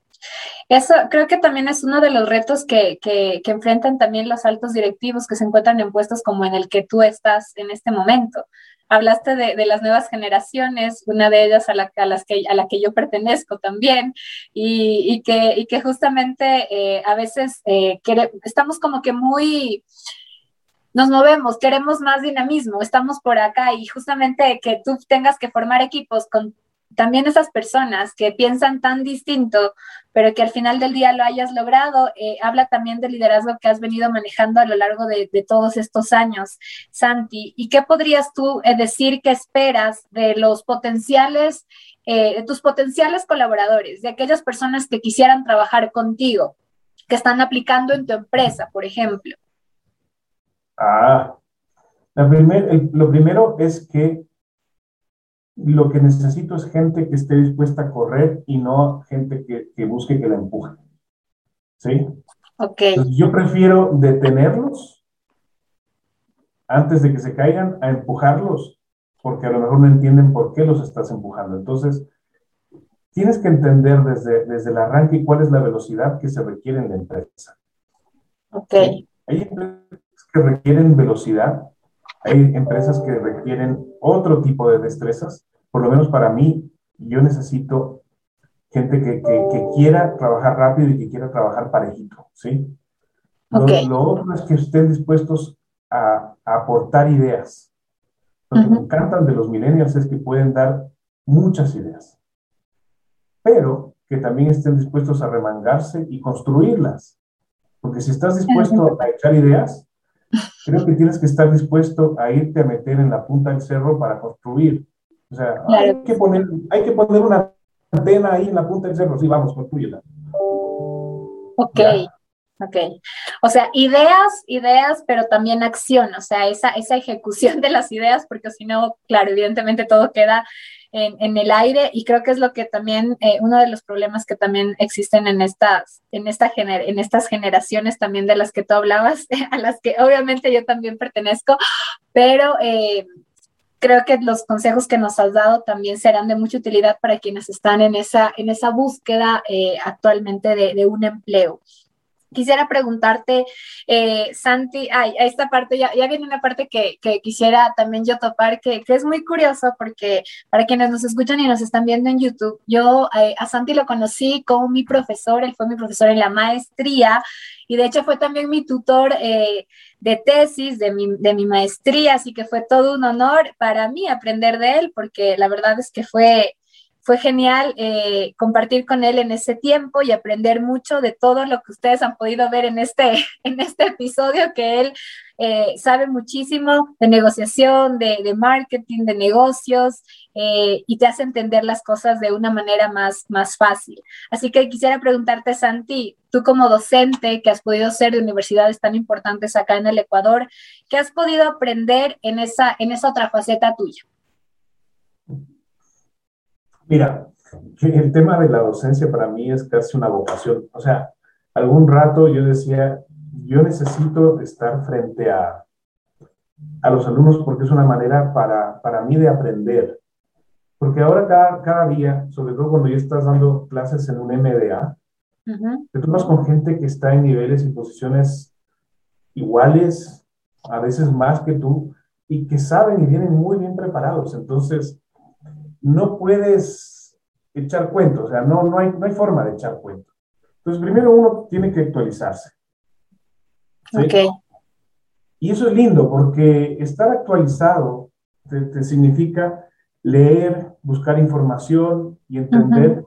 Eso creo que también es uno de los retos que, que, enfrentan también los altos directivos que se encuentran en puestos como en el que tú estás en este momento. Hablaste de, de las nuevas generaciones, una de ellas a la, a las que, a la que yo pertenezco también, y, y que, y que justamente eh, a veces eh, estamos como que muy, nos movemos, queremos más dinamismo, estamos por acá y justamente que tú tengas que formar equipos con también esas personas que piensan tan distinto, pero que al final del día lo hayas logrado, eh, habla también del liderazgo que has venido manejando a lo largo de, todos estos años, Santi. ¿Y qué podrías tú eh, decir que esperas de los potenciales, eh, de tus potenciales colaboradores, de aquellas personas que quisieran trabajar contigo, que están aplicando en tu empresa, por ejemplo? Ah, lo primero es que lo que necesito es gente que esté dispuesta a correr y no gente que, busque que la empuje. ¿Sí? Ok. yo prefiero detenerlos antes de que se caigan a empujarlos, porque a lo mejor no entienden por qué los estás empujando. Entonces, tienes que entender desde, desde el arranque cuál es la velocidad que se requiere en la empresa. Ok. Hay empresas que requieren velocidad, hay empresas que requieren otro tipo de destrezas por lo menos para mí, yo necesito gente que, quiera trabajar rápido y que quiera trabajar parejito, ¿sí? Lo, otro es que estén dispuestos a, aportar ideas. Lo que me encantan de los millennials es que pueden dar muchas ideas, pero que también estén dispuestos a remangarse y construirlas. Porque si estás dispuesto a echar ideas, creo que tienes que estar dispuesto a irte a meter en la punta del cerro para construir. O sea, hay, que poner, hay que poner una antena ahí en la punta del cerro. Sí, vamos, construyela. Ok. Ok. O sea, ideas, ideas, pero también acción, o sea, esa, esa ejecución de las ideas, porque si no, claro, evidentemente todo queda en, en, el aire y creo que es lo que también, eh, uno de los problemas que también existen en estas, en, esta gener en estas generaciones también de las que tú hablabas, a las que obviamente yo también pertenezco, pero eh, creo que los consejos que nos has dado también serán de mucha utilidad para quienes están en esa, en esa búsqueda eh, actualmente de, un empleo. Quisiera preguntarte, eh, Santi, ay, a esta parte, ya, viene una parte que, quisiera también yo topar, que, es muy curioso porque para quienes nos escuchan y nos están viendo en YouTube, yo eh, a Santi lo conocí como mi profesor, él fue mi profesor en la maestría y de hecho fue también mi tutor eh, de tesis, de mi, de mi maestría, así que fue todo un honor para mí aprender de él porque la verdad es que fue fue genial eh, compartir con él en ese tiempo y aprender mucho de todo lo que ustedes han podido ver en este, en este episodio, que él eh, sabe muchísimo de negociación, de, marketing, de negocios eh, y te hace entender las cosas de una manera más, más fácil. Así que quisiera preguntarte, Santi, tú como docente que has podido ser de universidades tan importantes acá en el Ecuador, ¿qué has podido aprender en esa, en esa otra faceta tuya? Mira, el tema de la docencia para mí es casi una vocación. O sea, algún rato yo decía, yo necesito estar frente a, a los alumnos porque es una manera para, para mí de aprender. Porque ahora cada, cada día, sobre todo cuando ya estás dando clases en un MDA, te tomas con gente que está en niveles y posiciones iguales, a veces más que tú, y que saben y vienen muy bien preparados. Entonces, no puedes echar cuentos, o sea, no, no, hay, no hay forma de echar cuentos. Entonces, primero uno tiene que actualizarse. Ok. Y eso es lindo porque estar actualizado te, significa leer, buscar información y entender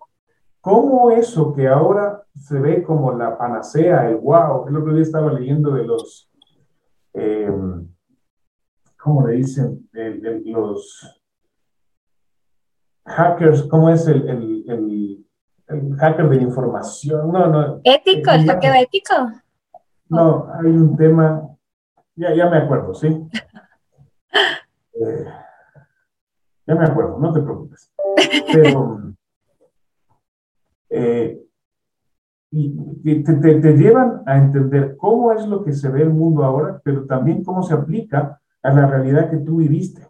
cómo eso que ahora se ve como la panacea, el wow, el otro día estaba leyendo de los, eh, ¿cómo le dicen? los hackers, ¿cómo es el, el, el, hacker de la información? No, no. ¿Ético? ¿El hacker ético? No, hay un tema, ya, ya me acuerdo, ¿sí? Eh, ya me acuerdo, no te preocupes. Pero, eh, y te, te, te, llevan a entender cómo es lo que se ve el mundo ahora, pero también cómo se aplica a la realidad que tú viviste.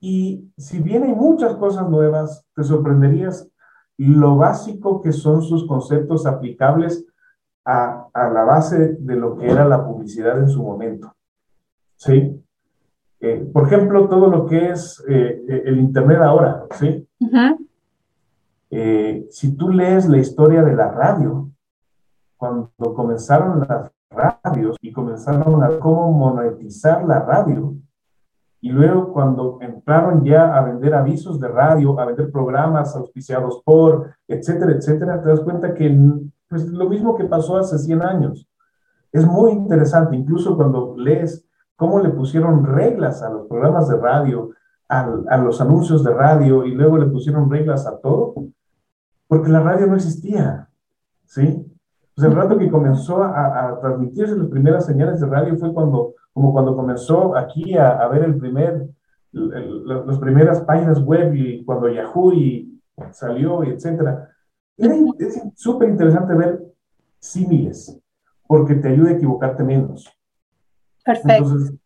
Y si bien hay muchas cosas nuevas, te sorprenderías lo básico que son sus conceptos aplicables a, la base de lo que era la publicidad en su momento. ¿Sí? Eh, por ejemplo, todo lo que es eh, eh, el Internet ahora, ¿sí? si tú lees la historia de la radio, cuando comenzaron las radios y comenzaron a cómo monetizar la radio, y luego cuando entraron ya a vender avisos de radio, a vender programas auspiciados por, etcétera, etcétera, te das cuenta que pues, lo mismo que pasó hace 100 años. Es muy interesante, incluso cuando lees cómo le pusieron reglas a los programas de radio, a, los anuncios de radio y luego le pusieron reglas a todo, porque la radio no existía, ¿sí? Pues el rato que comenzó a, a transmitirse las primeras señales de radio fue cuando como cuando comenzó aquí a, ver el primer, las primeras páginas web y cuando Yahoo y salió, y etcétera. es súper interesante ver símiles, porque te ayuda a equivocarte menos. Perfecto. Entonces,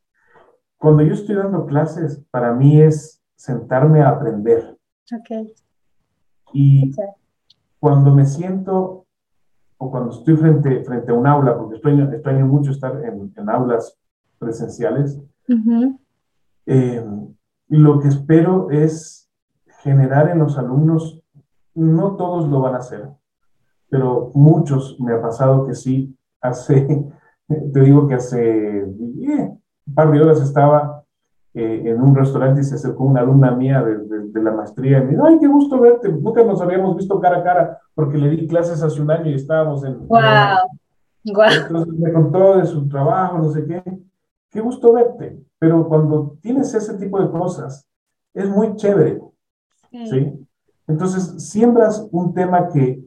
cuando yo estoy dando clases, para mí es sentarme a aprender. Ok. Y cuando me siento o cuando estoy frente, frente a un aula, porque extraño, mucho estar en, en aulas presenciales. Eh, lo que espero es generar en los alumnos, no todos lo van a hacer, pero muchos me ha pasado que sí, hace, te digo que hace eh, un par de horas estaba eh, en un restaurante y se acercó una alumna mía de, la maestría y me dijo, ay, qué gusto verte, nunca nos habíamos visto cara a cara porque le di clases hace un año y estábamos en... ¡Wow! Entonces me contó de su trabajo, no sé qué qué gusto verte, pero cuando tienes ese tipo de cosas, es muy chévere, ¿sí? Entonces, siembras un tema que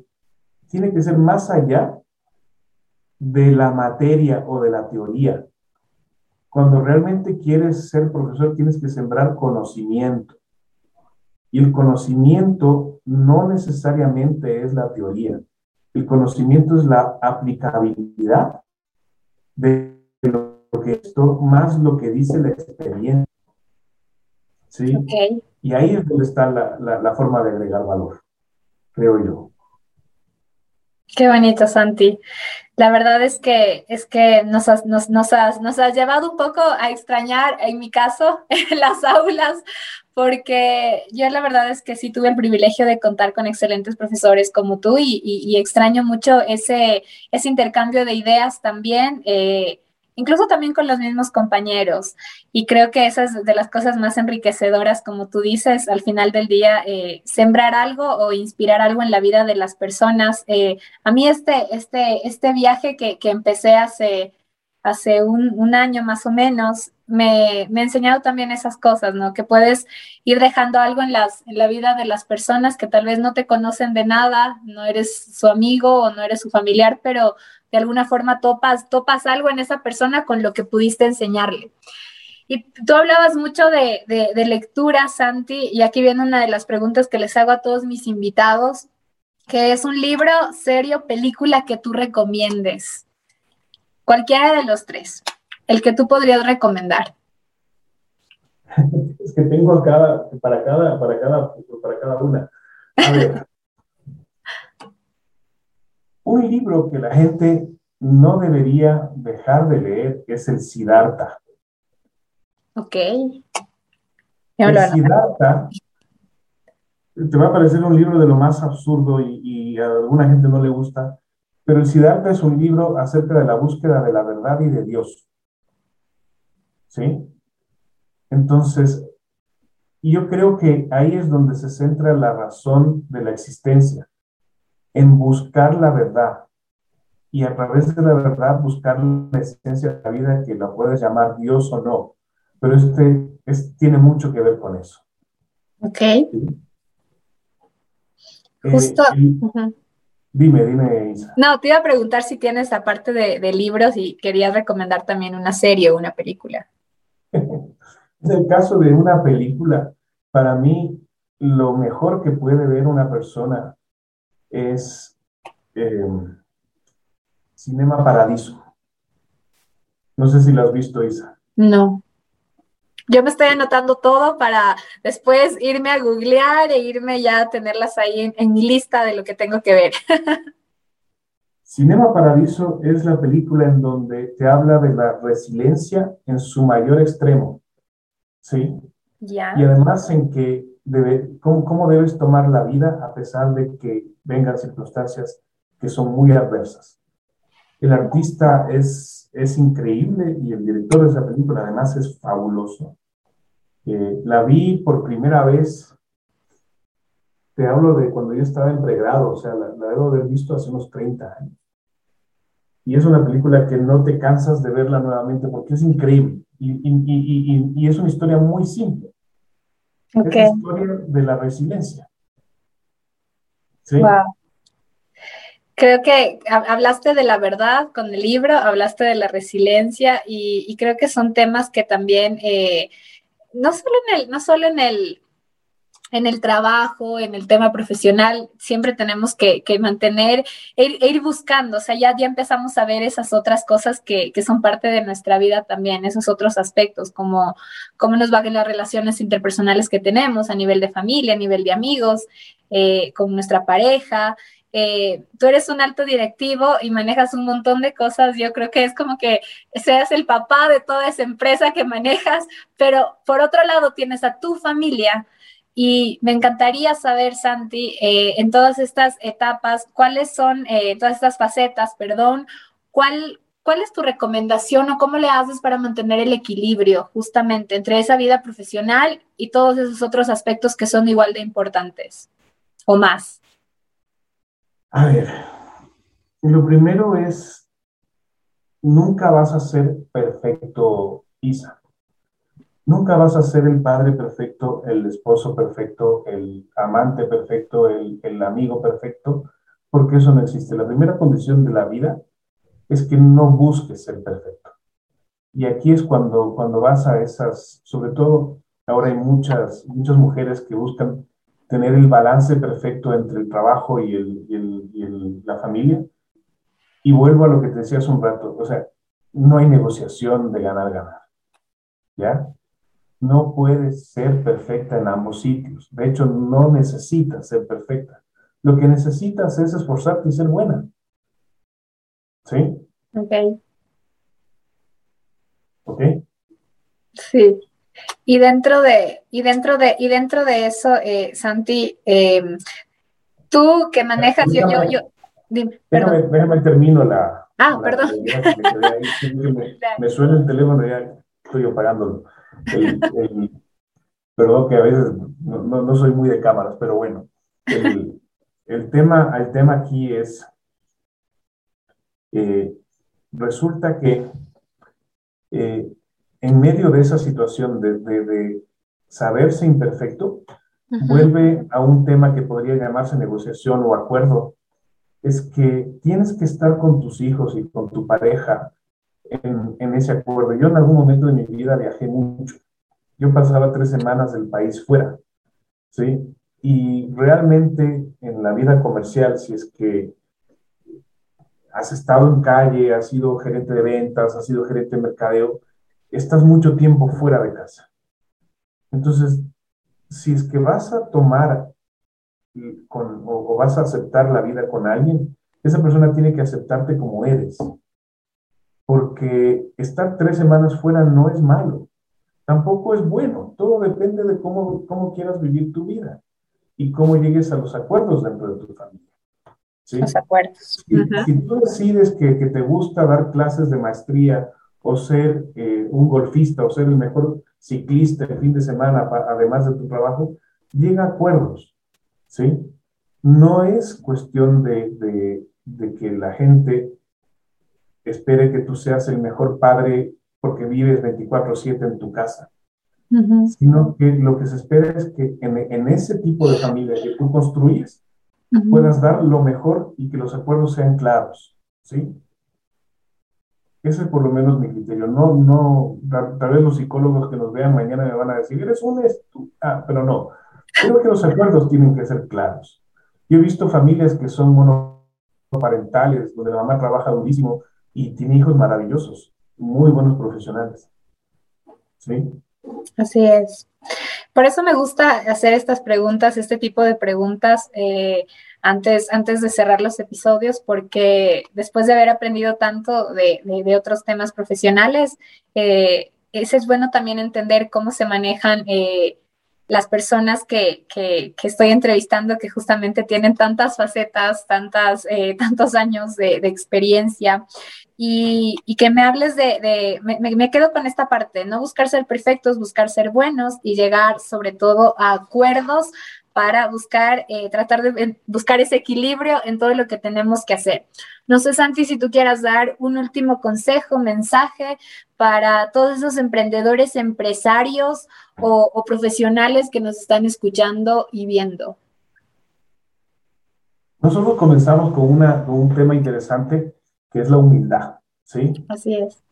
tiene que ser más allá de la materia o de la teoría. Cuando realmente quieres ser profesor, tienes que sembrar conocimiento. Y el conocimiento no necesariamente es la teoría. El conocimiento es la aplicabilidad de lo porque esto más lo que dice la experiencia. ¿Sí? Y ahí es donde está la, forma de agregar valor, creo yo. Qué bonito, Santi. La verdad es que, es que nos, has, nos, nos, has, nos has llevado un poco a extrañar, en mi caso, las aulas, porque yo la verdad es que sí tuve el privilegio de contar con excelentes profesores como tú y, y, extraño mucho ese, ese intercambio de ideas también. Eh, incluso también con los mismos compañeros. Y creo que esa es de las cosas más enriquecedoras, como tú dices, al final del día, eh, sembrar algo o inspirar algo en la vida de las personas. Eh, a mí este, este, este viaje que, que empecé hace, hace un, un, año más o menos, me, me, ha enseñado también esas cosas, ¿no? Que puedes ir dejando algo en, las, en la vida de las personas que tal vez no te conocen de nada, no eres su amigo o no eres su familiar, pero de alguna forma topas, topas algo en esa persona con lo que pudiste enseñarle. Y tú hablabas mucho de, de, lectura, Santi, y aquí viene una de las preguntas que les hago a todos mis invitados, que es un libro, serio, película que tú recomiendes. Cualquiera de los tres, el que tú podrías recomendar. Es que tengo cada, para cada, para cada, para cada una. A ver, un libro que la gente no debería dejar de leer es el Siddhartha. Ok. El Siddhartha te va a parecer un libro de lo más absurdo y, a alguna gente no le gusta, pero el Siddhartha es un libro acerca de la búsqueda de la verdad y de Dios. ¿Sí? Entonces, yo creo que ahí es donde se centra la razón de la existencia en buscar la verdad y a través de la verdad buscar la esencia de la vida que la puedes llamar Dios o no. Pero este tiene mucho que ver con eso. Ok. Eh, Justo. Dime, dime, Isa. No, te iba a preguntar si tienes, aparte de, de libros, y querías recomendar también una serie o una película. en el caso de una película, para mí, lo mejor que puede ver una persona es em, Cinema Paradiso. No sé si lo has visto, Isa. No. Yo me estoy anotando todo para después irme a googlear e irme ya a tenerlas ahí en, mi lista de lo que tengo que ver. Cinema Paradiso es la película en donde te habla de la resiliencia en su mayor extremo. ¿Sí? Ya. Y además en que debe, cómo, cómo debes tomar la vida a pesar de que vengan circunstancias que son muy adversas. El artista es, es increíble y el director de esa película además es fabuloso. Eh, la vi por primera vez, te hablo de cuando yo estaba en pregrado, o sea, la, debo haber visto hace unos 30 años. Y es una película que no te cansas de verla nuevamente porque es increíble y, y, y, y es una historia muy simple. Es la historia de la resiliencia. Creo que hablaste de la verdad con el libro, hablaste de la resiliencia y, creo que son temas que también, eh, no solo en el, no solo en el, en el trabajo, en el tema profesional, siempre tenemos que, mantener e ir, buscando, o sea, ya, ya empezamos a ver esas otras cosas que, son parte de nuestra vida también, esos otros aspectos, como cómo nos van las relaciones interpersonales que tenemos a nivel de familia, a nivel de amigos, eh, con nuestra pareja. Eh, tú eres un alto directivo y manejas un montón de cosas, yo creo que es como que seas el papá de toda esa empresa que manejas, pero por otro lado tienes a tu familia y me encantaría saber, Santi, eh, en todas estas etapas, cuáles son, eh, todas estas facetas, perdón, cuál, cuál es tu recomendación o cómo le haces para mantener el equilibrio justamente entre esa vida profesional y todos esos otros aspectos que son igual de importantes o más. A ver, lo primero es, nunca vas a ser perfecto, Isa. Nunca vas a ser el padre perfecto, el esposo perfecto, el amante perfecto, el, amigo perfecto, porque eso no existe. La primera condición de la vida es que no busques ser perfecto. Y aquí es cuando, cuando vas a esas, sobre todo ahora hay muchas, muchas mujeres que buscan tener el balance perfecto entre el trabajo y, y, el, la familia. Y vuelvo a lo que te decía hace un rato, o sea, no hay negociación de ganar-ganar. ¿Ya? No puedes ser perfecta en ambos sitios. De hecho, no necesitas ser perfecta. Lo que necesitas es esforzarte y ser buena. ¿Sí? Ok. ¿Ok? Sí. Y dentro de, y dentro de, y dentro de eso, eh, Santi, eh, tú que manejas, yo, yo, yo, déjame, déjame, termino la. Ah, perdón. me, suena el teléfono, ya estoy apagándolo. Perdón que a veces no, no, soy muy de cámaras, pero bueno. El, el tema, el tema aquí es, eh, resulta que eh, en medio de esa situación de, saberse imperfecto, vuelve a un tema que podría llamarse negociación o acuerdo, es que tienes que estar con tus hijos y con tu pareja en, ese acuerdo. Yo en algún momento de mi vida viajé mucho. Yo pasaba tres semanas del país fuera, ¿sí? Y realmente en la vida comercial, si es que has estado en calle, has sido gerente de ventas, has sido gerente de mercadeo, estás mucho tiempo fuera de casa. Entonces, si es que vas a tomar con, o, vas a aceptar la vida con alguien, esa persona tiene que aceptarte como eres. Porque estar tres semanas fuera no es malo, tampoco es bueno. Todo depende de cómo, cómo quieras vivir tu vida y cómo llegues a los acuerdos dentro de tu familia. Los acuerdos. Si, tú decides que, que, te gusta dar clases de maestría o ser eh, un golfista o ser el mejor ciclista el fin de semana, además de tu trabajo, llega a acuerdos, ¿sí? No es cuestión de, de, que la gente espere que tú seas el mejor padre porque vives 24/7 en tu casa, sino que lo que se espera es que en, en, ese tipo de familia que tú construyes, puedas dar lo mejor y que los acuerdos sean claros, ¿sí? Ese es por lo menos mi criterio. No, no, tal vez los psicólogos que nos vean mañana me van a decir, eres un estu ah, pero no. Creo que los acuerdos tienen que ser claros. Yo he visto familias que son monoparentales, donde la mamá trabaja durísimo y tiene hijos maravillosos, muy buenos profesionales. ¿Sí? Así es. Por eso me gusta hacer estas preguntas, este tipo de preguntas, eh, antes, antes de cerrar los episodios, porque después de haber aprendido tanto de, otros temas profesionales, eh, es bueno también entender cómo se manejan eh, las personas que, estoy entrevistando, que justamente tienen tantas facetas, tantas, eh, tantos años de, experiencia, y, que me hables de, me, me, quedo con esta parte, no buscar ser perfectos, buscar ser buenos y llegar sobre todo a acuerdos para buscar, eh, tratar de buscar ese equilibrio en todo lo que tenemos que hacer. No sé, Santi, si tú quieras dar un último consejo, mensaje para todos esos emprendedores, empresarios o, profesionales que nos están escuchando y viendo. Nosotros comenzamos con, una, con un tema interesante que es la humildad, ¿sí? Así es.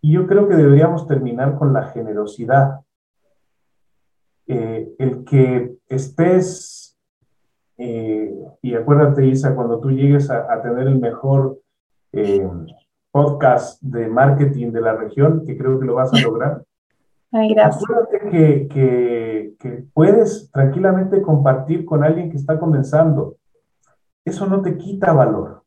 Y yo creo que deberíamos terminar con la generosidad. Eh, el que estés, eh, y acuérdate Isa, cuando tú llegues a, tener el mejor eh, podcast de marketing de la región, que creo que lo vas a lograr. Ay, gracias. Acuérdate que, que, que, puedes tranquilamente compartir con alguien que está comenzando. Eso no te quita valor.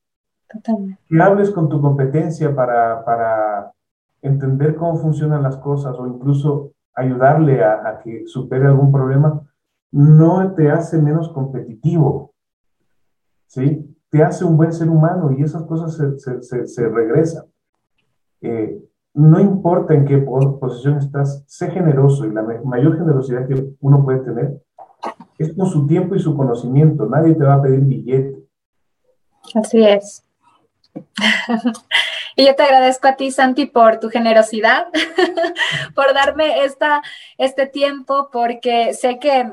Totalmente. Que hables con tu competencia para, para entender cómo funcionan las cosas o incluso ayudarle a, que supere algún problema, no te hace menos competitivo, ¿sí? Te hace un buen ser humano y esas cosas se, regresan. Eh, no importa en qué posición estás, sé generoso y la mayor generosidad que uno puede tener es con su tiempo y su conocimiento. Nadie te va a pedir billete. Así es. Y yo te agradezco a ti, Santi, por tu generosidad, por darme esta, este tiempo, porque sé que,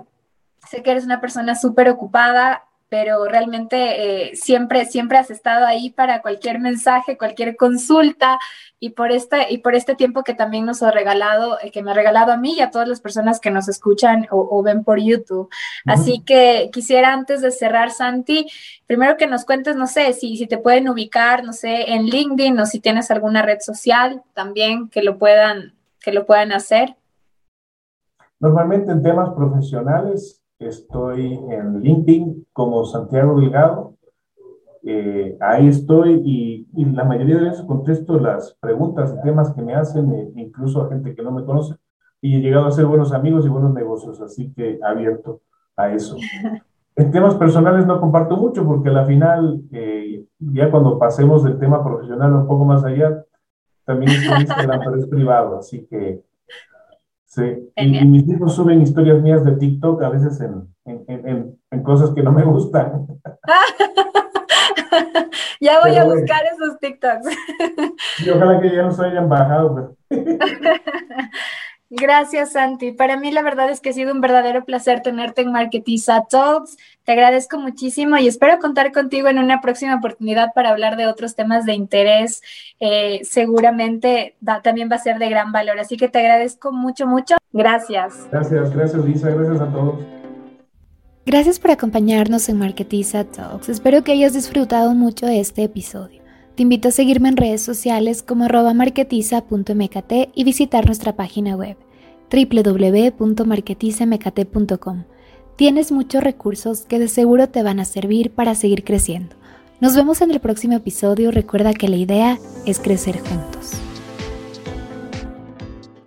sé que eres una persona súper ocupada, pero realmente eh, siempre, siempre has estado ahí para cualquier mensaje, cualquier consulta y por este, y por este tiempo que también nos ha regalado, eh, que me ha regalado a mí y a todas las personas que nos escuchan o, ven por YouTube. Así que quisiera antes de cerrar, Santi, primero que nos cuentes, no sé, si, si te pueden ubicar, no sé, en LinkedIn o si tienes alguna red social también que lo puedan, que lo puedan hacer. Normalmente en temas profesionales Estoy en LinkedIn como Santiago Delgado eh, ahí estoy y, y, la mayoría de veces contesto las preguntas y temas que me hacen, eh, incluso a gente que no me conoce, y he llegado a ser buenos amigos y buenos negocios, así que abierto a eso. En temas personales no comparto mucho porque al final, eh, ya cuando pasemos del tema profesional un poco más allá, también es Instagram, pero es privado, así que sí. Y, mis hijos suben historias mías de TikTok a veces en, en, en, en cosas que no me gustan. ya voy a buscar esos TikToks. y ojalá que ya no se hayan bajado. Gracias, Santi. Para mí la verdad es que ha sido un verdadero placer tenerte en Marketiza Talks. Te agradezco muchísimo y espero contar contigo en una próxima oportunidad para hablar de otros temas de interés. Eh, seguramente también va a ser de gran valor. Así que te agradezco mucho, mucho. Gracias. Gracias, gracias Lisa. Gracias a todos. Gracias por acompañarnos en Marketiza Talks. Espero que hayas disfrutado mucho de este episodio. Te invito a seguirme en redes sociales como marketiza.mkt y visitar nuestra página web www.marketizamkt.com. Tienes muchos recursos que de seguro te van a servir para seguir creciendo. Nos vemos en el próximo episodio. Recuerda que la idea es crecer juntos.